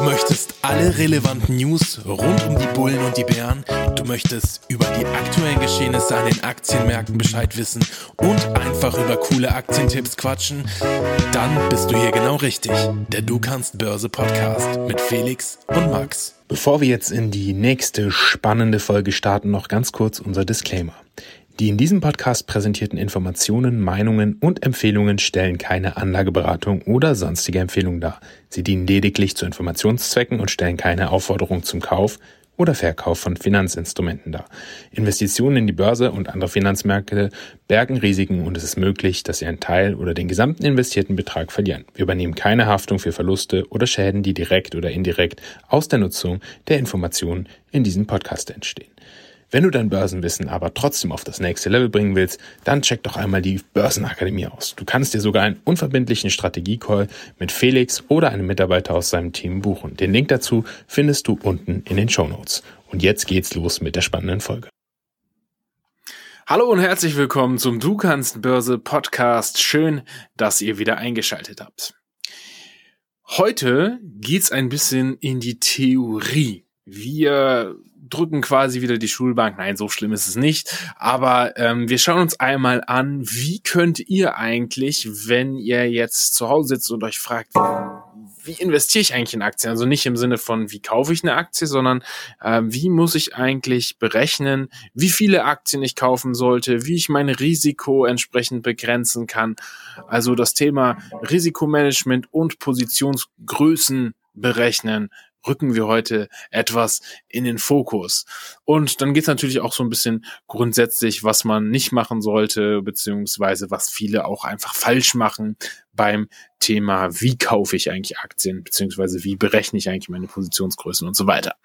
Du möchtest alle relevanten News rund um die Bullen und die Bären. Du möchtest über die aktuellen Geschehnisse an den Aktienmärkten Bescheid wissen und einfach über coole Aktientipps quatschen. Dann bist du hier genau richtig. Der Du kannst Börse Podcast mit Felix und Max. Bevor wir jetzt in die nächste spannende Folge starten, noch ganz kurz unser Disclaimer. Die in diesem Podcast präsentierten Informationen, Meinungen und Empfehlungen stellen keine Anlageberatung oder sonstige Empfehlung dar. Sie dienen lediglich zu Informationszwecken und stellen keine Aufforderung zum Kauf oder Verkauf von Finanzinstrumenten dar. Investitionen in die Börse und andere Finanzmärkte bergen Risiken und es ist möglich, dass Sie einen Teil oder den gesamten investierten Betrag verlieren. Wir übernehmen keine Haftung für Verluste oder Schäden, die direkt oder indirekt aus der Nutzung der Informationen in diesem Podcast entstehen. Wenn du dein Börsenwissen aber trotzdem auf das nächste Level bringen willst, dann check doch einmal die Börsenakademie aus. Du kannst dir sogar einen unverbindlichen Strategiecall mit Felix oder einem Mitarbeiter aus seinem Team buchen. Den Link dazu findest du unten in den Show Notes. Und jetzt geht's los mit der spannenden Folge. Hallo und herzlich willkommen zum Du kannst Börse Podcast. Schön, dass ihr wieder eingeschaltet habt. Heute geht's ein bisschen in die Theorie. Wir drücken quasi wieder die Schulbank. Nein, so schlimm ist es nicht. Aber ähm, wir schauen uns einmal an, wie könnt ihr eigentlich, wenn ihr jetzt zu Hause sitzt und euch fragt, wie investiere ich eigentlich in Aktien? Also nicht im Sinne von, wie kaufe ich eine Aktie, sondern äh, wie muss ich eigentlich berechnen, wie viele Aktien ich kaufen sollte, wie ich mein Risiko entsprechend begrenzen kann. Also das Thema Risikomanagement und Positionsgrößen berechnen rücken wir heute etwas in den Fokus. Und dann geht es natürlich auch so ein bisschen grundsätzlich, was man nicht machen sollte, beziehungsweise was viele auch einfach falsch machen beim Thema, wie kaufe ich eigentlich Aktien, beziehungsweise wie berechne ich eigentlich meine Positionsgrößen und so weiter.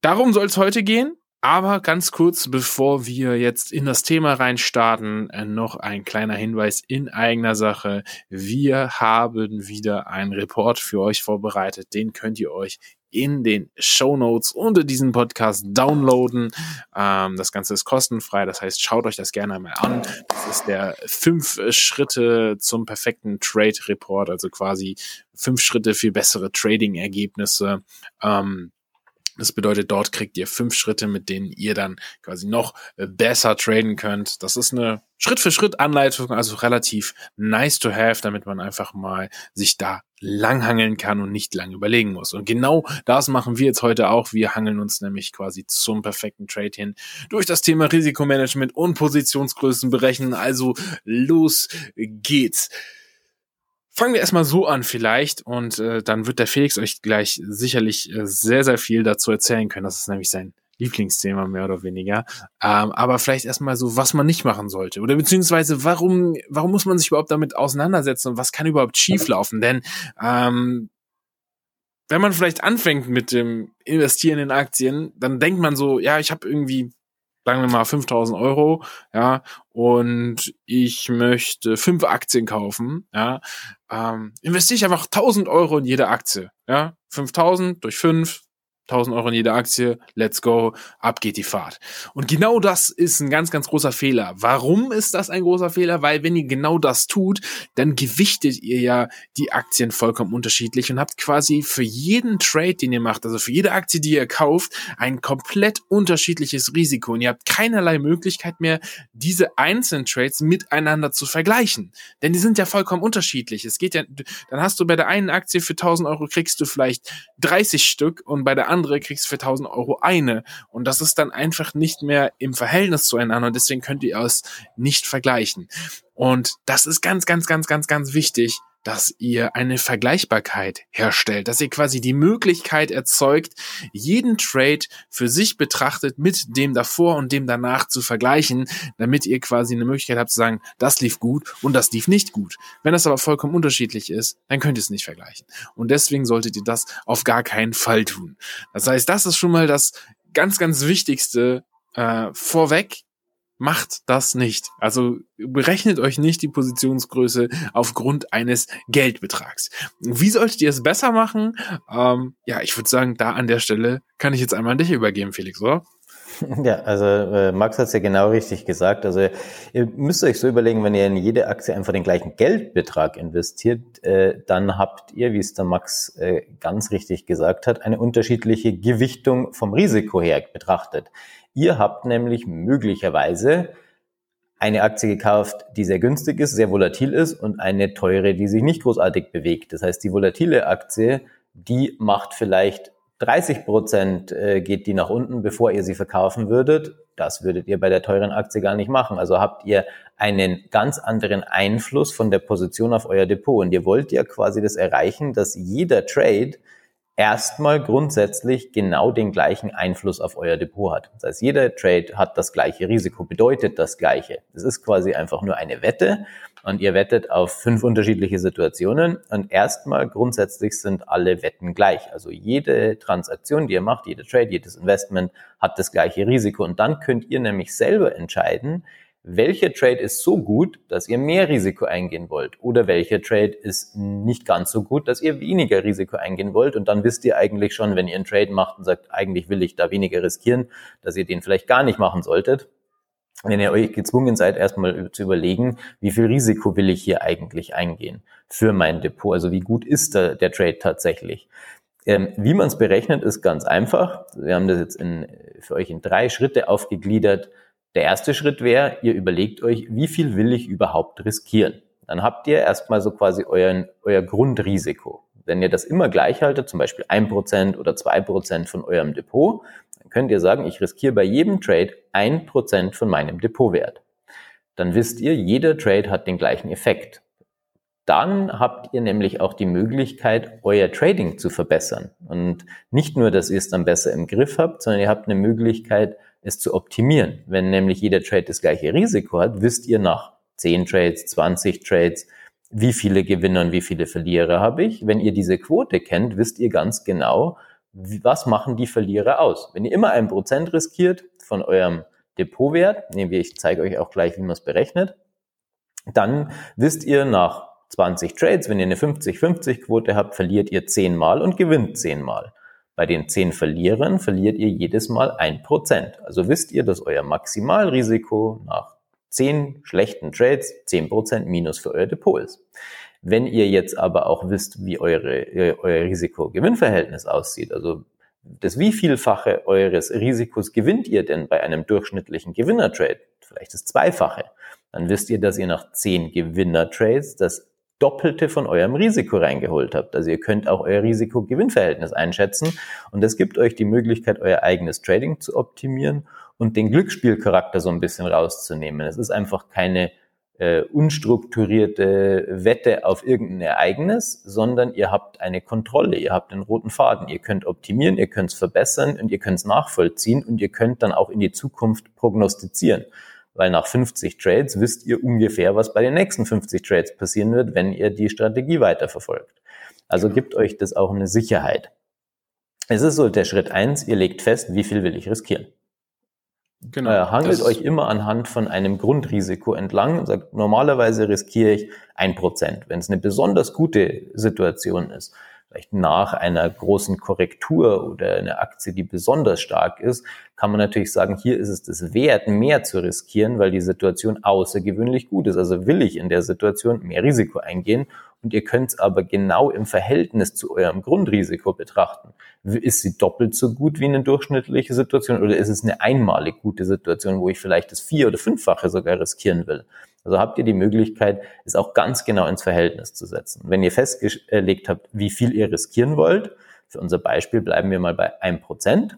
Darum soll es heute gehen. Aber ganz kurz, bevor wir jetzt in das Thema reinstarten, äh, noch ein kleiner Hinweis in eigener Sache. Wir haben wieder einen Report für euch vorbereitet. Den könnt ihr euch in den Show Notes unter diesem Podcast downloaden. Ähm, das Ganze ist kostenfrei, das heißt, schaut euch das gerne einmal an. Das ist der fünf Schritte zum perfekten Trade Report, also quasi fünf Schritte für bessere Trading-Ergebnisse. Ähm, das bedeutet, dort kriegt ihr fünf Schritte, mit denen ihr dann quasi noch äh, besser traden könnt. Das ist eine Schritt-für-Schritt-Anleitung, also relativ nice to have, damit man einfach mal sich da langhangeln kann und nicht lang überlegen muss. Und genau das machen wir jetzt heute auch. Wir hangeln uns nämlich quasi zum perfekten Trade hin durch das Thema Risikomanagement und Positionsgrößen berechnen. Also los geht's. Fangen wir erstmal so an vielleicht und äh, dann wird der Felix euch gleich sicherlich äh, sehr, sehr viel dazu erzählen können. Das ist nämlich sein Lieblingsthema mehr oder weniger. Ähm, aber vielleicht erstmal so, was man nicht machen sollte. Oder beziehungsweise warum, warum muss man sich überhaupt damit auseinandersetzen und was kann überhaupt schieflaufen? Denn ähm, wenn man vielleicht anfängt mit dem Investieren in Aktien, dann denkt man so, ja, ich habe irgendwie sagen wir mal 5000 Euro, ja, und ich möchte fünf Aktien kaufen, ja, ähm, investiere ich einfach 1000 Euro in jede Aktie, ja, 5000 durch fünf 1000 Euro in jede Aktie, let's go, ab geht die Fahrt. Und genau das ist ein ganz, ganz großer Fehler. Warum ist das ein großer Fehler? Weil wenn ihr genau das tut, dann gewichtet ihr ja die Aktien vollkommen unterschiedlich und habt quasi für jeden Trade, den ihr macht, also für jede Aktie, die ihr kauft, ein komplett unterschiedliches Risiko. Und ihr habt keinerlei Möglichkeit mehr, diese einzelnen Trades miteinander zu vergleichen. Denn die sind ja vollkommen unterschiedlich. Es geht ja, dann hast du bei der einen Aktie für 1000 Euro kriegst du vielleicht 30 Stück und bei der andere kriegst für 1000 Euro eine. Und das ist dann einfach nicht mehr im Verhältnis zueinander und deswegen könnt ihr es nicht vergleichen. Und das ist ganz, ganz, ganz, ganz, ganz wichtig, dass ihr eine Vergleichbarkeit herstellt, dass ihr quasi die Möglichkeit erzeugt, jeden Trade für sich betrachtet mit dem davor und dem danach zu vergleichen, damit ihr quasi eine Möglichkeit habt zu sagen, das lief gut und das lief nicht gut. Wenn das aber vollkommen unterschiedlich ist, dann könnt ihr es nicht vergleichen. Und deswegen solltet ihr das auf gar keinen Fall tun. Das heißt, das ist schon mal das ganz, ganz Wichtigste äh, vorweg, Macht das nicht. Also berechnet euch nicht die Positionsgröße aufgrund eines Geldbetrags. Wie solltet ihr es besser machen? Ähm, ja, ich würde sagen, da an der Stelle kann ich jetzt einmal an dich übergeben, Felix, oder? Ja, also äh, Max hat es ja genau richtig gesagt. Also ihr müsst euch so überlegen, wenn ihr in jede Aktie einfach den gleichen Geldbetrag investiert, äh, dann habt ihr, wie es der Max äh, ganz richtig gesagt hat, eine unterschiedliche Gewichtung vom Risiko her betrachtet. Ihr habt nämlich möglicherweise eine Aktie gekauft, die sehr günstig ist, sehr volatil ist und eine teure, die sich nicht großartig bewegt. Das heißt, die volatile Aktie, die macht vielleicht 30 Prozent äh, geht die nach unten, bevor ihr sie verkaufen würdet. Das würdet ihr bei der teuren Aktie gar nicht machen. Also habt ihr einen ganz anderen Einfluss von der Position auf euer Depot. Und ihr wollt ja quasi das erreichen, dass jeder Trade erstmal grundsätzlich genau den gleichen Einfluss auf euer Depot hat. Das heißt, jeder Trade hat das gleiche Risiko, bedeutet das gleiche. Es ist quasi einfach nur eine Wette und ihr wettet auf fünf unterschiedliche Situationen und erstmal grundsätzlich sind alle Wetten gleich. Also jede Transaktion, die ihr macht, jeder Trade, jedes Investment hat das gleiche Risiko und dann könnt ihr nämlich selber entscheiden, welcher Trade ist so gut, dass ihr mehr Risiko eingehen wollt oder welcher Trade ist nicht ganz so gut, dass ihr weniger Risiko eingehen wollt und dann wisst ihr eigentlich schon, wenn ihr einen Trade macht und sagt, eigentlich will ich da weniger riskieren, dass ihr den vielleicht gar nicht machen solltet. Wenn ihr euch gezwungen seid, erstmal zu überlegen, wie viel Risiko will ich hier eigentlich eingehen für mein Depot, also wie gut ist der, der Trade tatsächlich. Ähm, wie man es berechnet, ist ganz einfach. Wir haben das jetzt in, für euch in drei Schritte aufgegliedert der erste Schritt wäre, ihr überlegt euch, wie viel will ich überhaupt riskieren? Dann habt ihr erstmal so quasi euren, euer Grundrisiko. Wenn ihr das immer gleich haltet, zum Beispiel ein Prozent oder zwei Prozent von eurem Depot, dann könnt ihr sagen, ich riskiere bei jedem Trade ein Prozent von meinem Depotwert. Dann wisst ihr, jeder Trade hat den gleichen Effekt. Dann habt ihr nämlich auch die Möglichkeit, euer Trading zu verbessern. Und nicht nur, dass ihr es dann besser im Griff habt, sondern ihr habt eine Möglichkeit, es zu optimieren. Wenn nämlich jeder Trade das gleiche Risiko hat, wisst ihr nach 10 Trades, 20 Trades, wie viele Gewinner und wie viele Verlierer habe ich. Wenn ihr diese Quote kennt, wisst ihr ganz genau, was machen die Verlierer aus. Wenn ihr immer ein Prozent riskiert von eurem Depotwert, nehmen wir, ich zeige euch auch gleich, wie man es berechnet, dann wisst ihr nach 20 Trades, wenn ihr eine 50-50 Quote habt, verliert ihr 10 Mal und gewinnt 10 Mal. Bei den zehn Verlierern verliert ihr jedes Mal ein Prozent. Also wisst ihr, dass euer Maximalrisiko nach zehn schlechten Trades zehn Prozent minus für euer Depot ist. Wenn ihr jetzt aber auch wisst, wie eure, euer Risiko-Gewinn-Verhältnis aussieht, also das wievielfache eures Risikos gewinnt ihr denn bei einem durchschnittlichen Gewinner-Trade? Vielleicht das Zweifache. Dann wisst ihr, dass ihr nach zehn Gewinner-Trades das Doppelte von eurem Risiko reingeholt habt. Also ihr könnt auch euer Risiko-Gewinn-Verhältnis einschätzen und das gibt euch die Möglichkeit, euer eigenes Trading zu optimieren und den Glücksspielcharakter so ein bisschen rauszunehmen. Es ist einfach keine äh, unstrukturierte Wette auf irgendein Ereignis, sondern ihr habt eine Kontrolle, ihr habt einen roten Faden, ihr könnt optimieren, ihr könnt es verbessern und ihr könnt es nachvollziehen und ihr könnt dann auch in die Zukunft prognostizieren weil nach 50 Trades wisst ihr ungefähr, was bei den nächsten 50 Trades passieren wird, wenn ihr die Strategie weiterverfolgt. Also gibt euch das auch eine Sicherheit. Es ist so der Schritt eins: ihr legt fest, wie viel will ich riskieren. Genau. Äh, hangelt euch immer anhand von einem Grundrisiko entlang und sagt, normalerweise riskiere ich ein Prozent. Wenn es eine besonders gute Situation ist, vielleicht nach einer großen Korrektur oder eine Aktie, die besonders stark ist, kann man natürlich sagen, hier ist es das wert, mehr zu riskieren, weil die Situation außergewöhnlich gut ist. Also will ich in der Situation mehr Risiko eingehen und ihr könnt es aber genau im Verhältnis zu eurem Grundrisiko betrachten. Ist sie doppelt so gut wie eine durchschnittliche Situation oder ist es eine einmalig gute Situation, wo ich vielleicht das vier- oder fünffache sogar riskieren will? Also habt ihr die Möglichkeit, es auch ganz genau ins Verhältnis zu setzen. Wenn ihr festgelegt habt, wie viel ihr riskieren wollt, für unser Beispiel bleiben wir mal bei einem Prozent,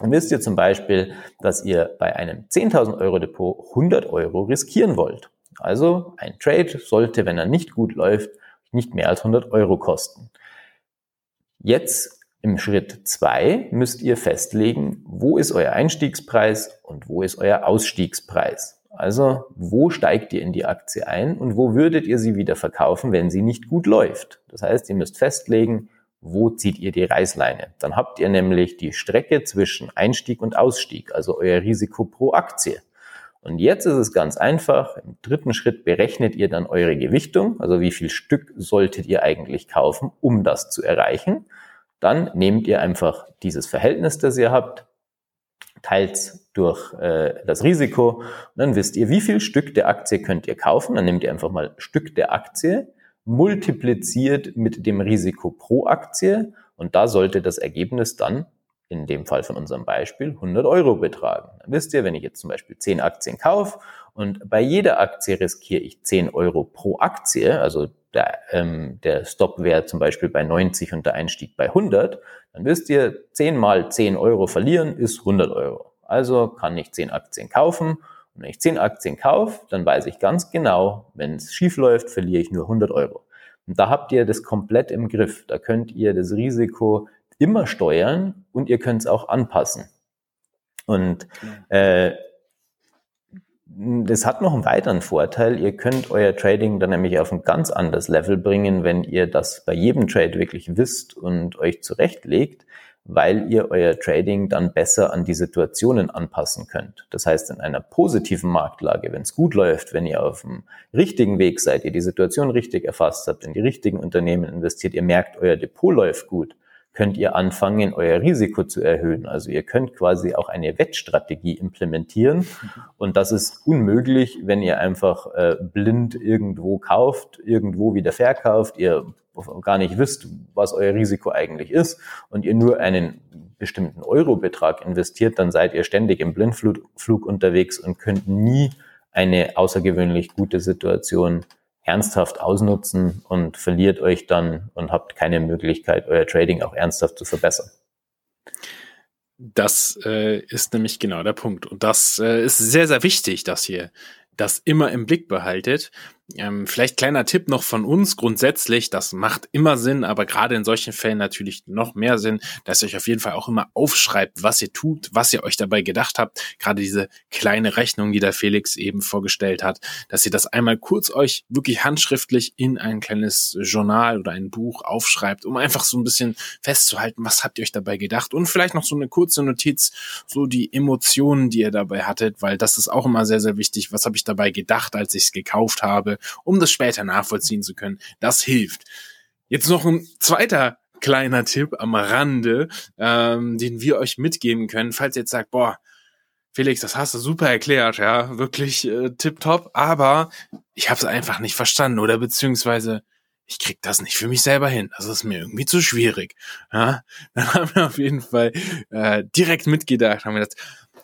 dann wisst ihr zum Beispiel, dass ihr bei einem 10.000 Euro Depot 100 Euro riskieren wollt. Also ein Trade sollte, wenn er nicht gut läuft, nicht mehr als 100 Euro kosten. Jetzt im Schritt zwei müsst ihr festlegen, wo ist euer Einstiegspreis und wo ist euer Ausstiegspreis. Also, wo steigt ihr in die Aktie ein und wo würdet ihr sie wieder verkaufen, wenn sie nicht gut läuft? Das heißt, ihr müsst festlegen, wo zieht ihr die Reißleine? Dann habt ihr nämlich die Strecke zwischen Einstieg und Ausstieg, also euer Risiko pro Aktie. Und jetzt ist es ganz einfach. Im dritten Schritt berechnet ihr dann eure Gewichtung, also wie viel Stück solltet ihr eigentlich kaufen, um das zu erreichen. Dann nehmt ihr einfach dieses Verhältnis, das ihr habt, teilt durch äh, das Risiko und dann wisst ihr, wie viel Stück der Aktie könnt ihr kaufen. Dann nehmt ihr einfach mal Stück der Aktie, multipliziert mit dem Risiko pro Aktie und da sollte das Ergebnis dann in dem Fall von unserem Beispiel 100 Euro betragen. Dann wisst ihr, wenn ich jetzt zum Beispiel 10 Aktien kaufe und bei jeder Aktie riskiere ich 10 Euro pro Aktie, also der, ähm, der Stop wäre zum Beispiel bei 90 und der Einstieg bei 100, dann wisst ihr, 10 mal 10 Euro verlieren ist 100 Euro. Also kann ich 10 Aktien kaufen und wenn ich 10 Aktien kaufe, dann weiß ich ganz genau, wenn es schief läuft, verliere ich nur 100 Euro. Und da habt ihr das komplett im Griff. Da könnt ihr das Risiko immer steuern und ihr könnt es auch anpassen. Und äh, das hat noch einen weiteren Vorteil. Ihr könnt euer Trading dann nämlich auf ein ganz anderes Level bringen, wenn ihr das bei jedem Trade wirklich wisst und euch zurechtlegt, weil ihr euer Trading dann besser an die Situationen anpassen könnt. Das heißt, in einer positiven Marktlage, wenn es gut läuft, wenn ihr auf dem richtigen Weg seid, ihr die Situation richtig erfasst habt, in die richtigen Unternehmen investiert, ihr merkt, euer Depot läuft gut, könnt ihr anfangen, euer Risiko zu erhöhen. Also ihr könnt quasi auch eine Wettstrategie implementieren. Und das ist unmöglich, wenn ihr einfach äh, blind irgendwo kauft, irgendwo wieder verkauft, ihr gar nicht wisst, was euer Risiko eigentlich ist und ihr nur einen bestimmten Eurobetrag investiert, dann seid ihr ständig im Blindflug unterwegs und könnt nie eine außergewöhnlich gute Situation ernsthaft ausnutzen und verliert euch dann und habt keine Möglichkeit, euer Trading auch ernsthaft zu verbessern. Das äh, ist nämlich genau der Punkt. Und das äh, ist sehr, sehr wichtig, dass ihr das immer im Blick behaltet. Ähm, vielleicht kleiner Tipp noch von uns grundsätzlich, das macht immer Sinn, aber gerade in solchen Fällen natürlich noch mehr Sinn, dass ihr euch auf jeden Fall auch immer aufschreibt, was ihr tut, was ihr euch dabei gedacht habt. Gerade diese kleine Rechnung, die der Felix eben vorgestellt hat, dass ihr das einmal kurz euch wirklich handschriftlich in ein kleines Journal oder ein Buch aufschreibt, um einfach so ein bisschen festzuhalten, was habt ihr euch dabei gedacht und vielleicht noch so eine kurze Notiz, so die Emotionen, die ihr dabei hattet, weil das ist auch immer sehr, sehr wichtig. Was habe ich dabei gedacht, als ich es gekauft habe? Um das später nachvollziehen zu können. Das hilft. Jetzt noch ein zweiter kleiner Tipp am Rande, ähm, den wir euch mitgeben können, falls ihr jetzt sagt, boah, Felix, das hast du super erklärt, ja, wirklich äh, tipptopp, aber ich habe es einfach nicht verstanden oder beziehungsweise ich krieg das nicht für mich selber hin. Das ist mir irgendwie zu schwierig. Ja, dann haben wir auf jeden Fall äh, direkt mitgedacht, haben wir das,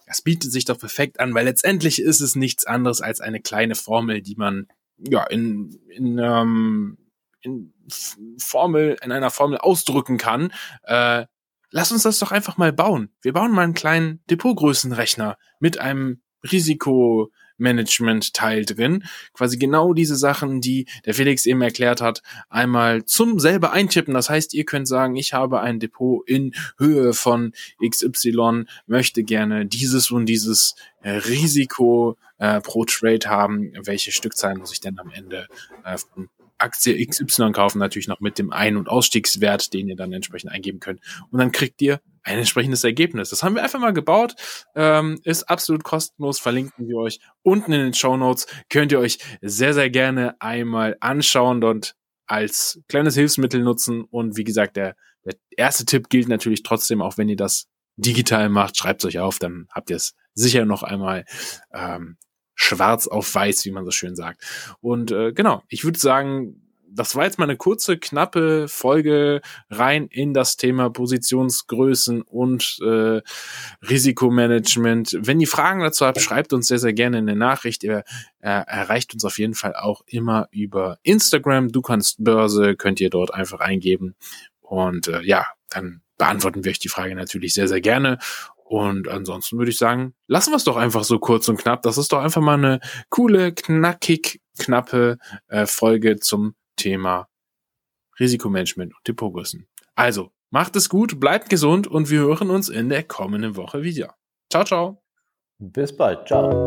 das bietet sich doch perfekt an, weil letztendlich ist es nichts anderes als eine kleine Formel, die man ja, in, in, ähm, in Formel, in einer Formel ausdrücken kann, äh, lass uns das doch einfach mal bauen. Wir bauen mal einen kleinen Depotgrößenrechner mit einem Risiko, Management-Teil drin. Quasi genau diese Sachen, die der Felix eben erklärt hat, einmal zum selber eintippen. Das heißt, ihr könnt sagen, ich habe ein Depot in Höhe von XY, möchte gerne dieses und dieses äh, Risiko äh, pro Trade haben. Welche Stückzahl muss ich denn am Ende äh, Aktie XY kaufen, natürlich noch mit dem Ein- und Ausstiegswert, den ihr dann entsprechend eingeben könnt. Und dann kriegt ihr ein entsprechendes Ergebnis. Das haben wir einfach mal gebaut, ähm, ist absolut kostenlos, verlinken wir euch unten in den Show Notes. Könnt ihr euch sehr, sehr gerne einmal anschauen und als kleines Hilfsmittel nutzen. Und wie gesagt, der, der erste Tipp gilt natürlich trotzdem, auch wenn ihr das digital macht, schreibt es euch auf, dann habt ihr es sicher noch einmal ähm, schwarz auf weiß, wie man so schön sagt. Und äh, genau, ich würde sagen, das war jetzt mal eine kurze, knappe Folge rein in das Thema Positionsgrößen und äh, Risikomanagement. Wenn ihr Fragen dazu habt, schreibt uns sehr, sehr gerne eine Nachricht. Ihr äh, erreicht uns auf jeden Fall auch immer über Instagram. Du kannst Börse, könnt ihr dort einfach eingeben. Und äh, ja, dann beantworten wir euch die Frage natürlich sehr, sehr gerne. Und ansonsten würde ich sagen, lassen wir es doch einfach so kurz und knapp. Das ist doch einfach mal eine coole, knackig, knappe äh, Folge zum Thema Risikomanagement und Depotgrößen. Also, macht es gut, bleibt gesund und wir hören uns in der kommenden Woche wieder. Ciao, ciao. Bis bald. Ciao.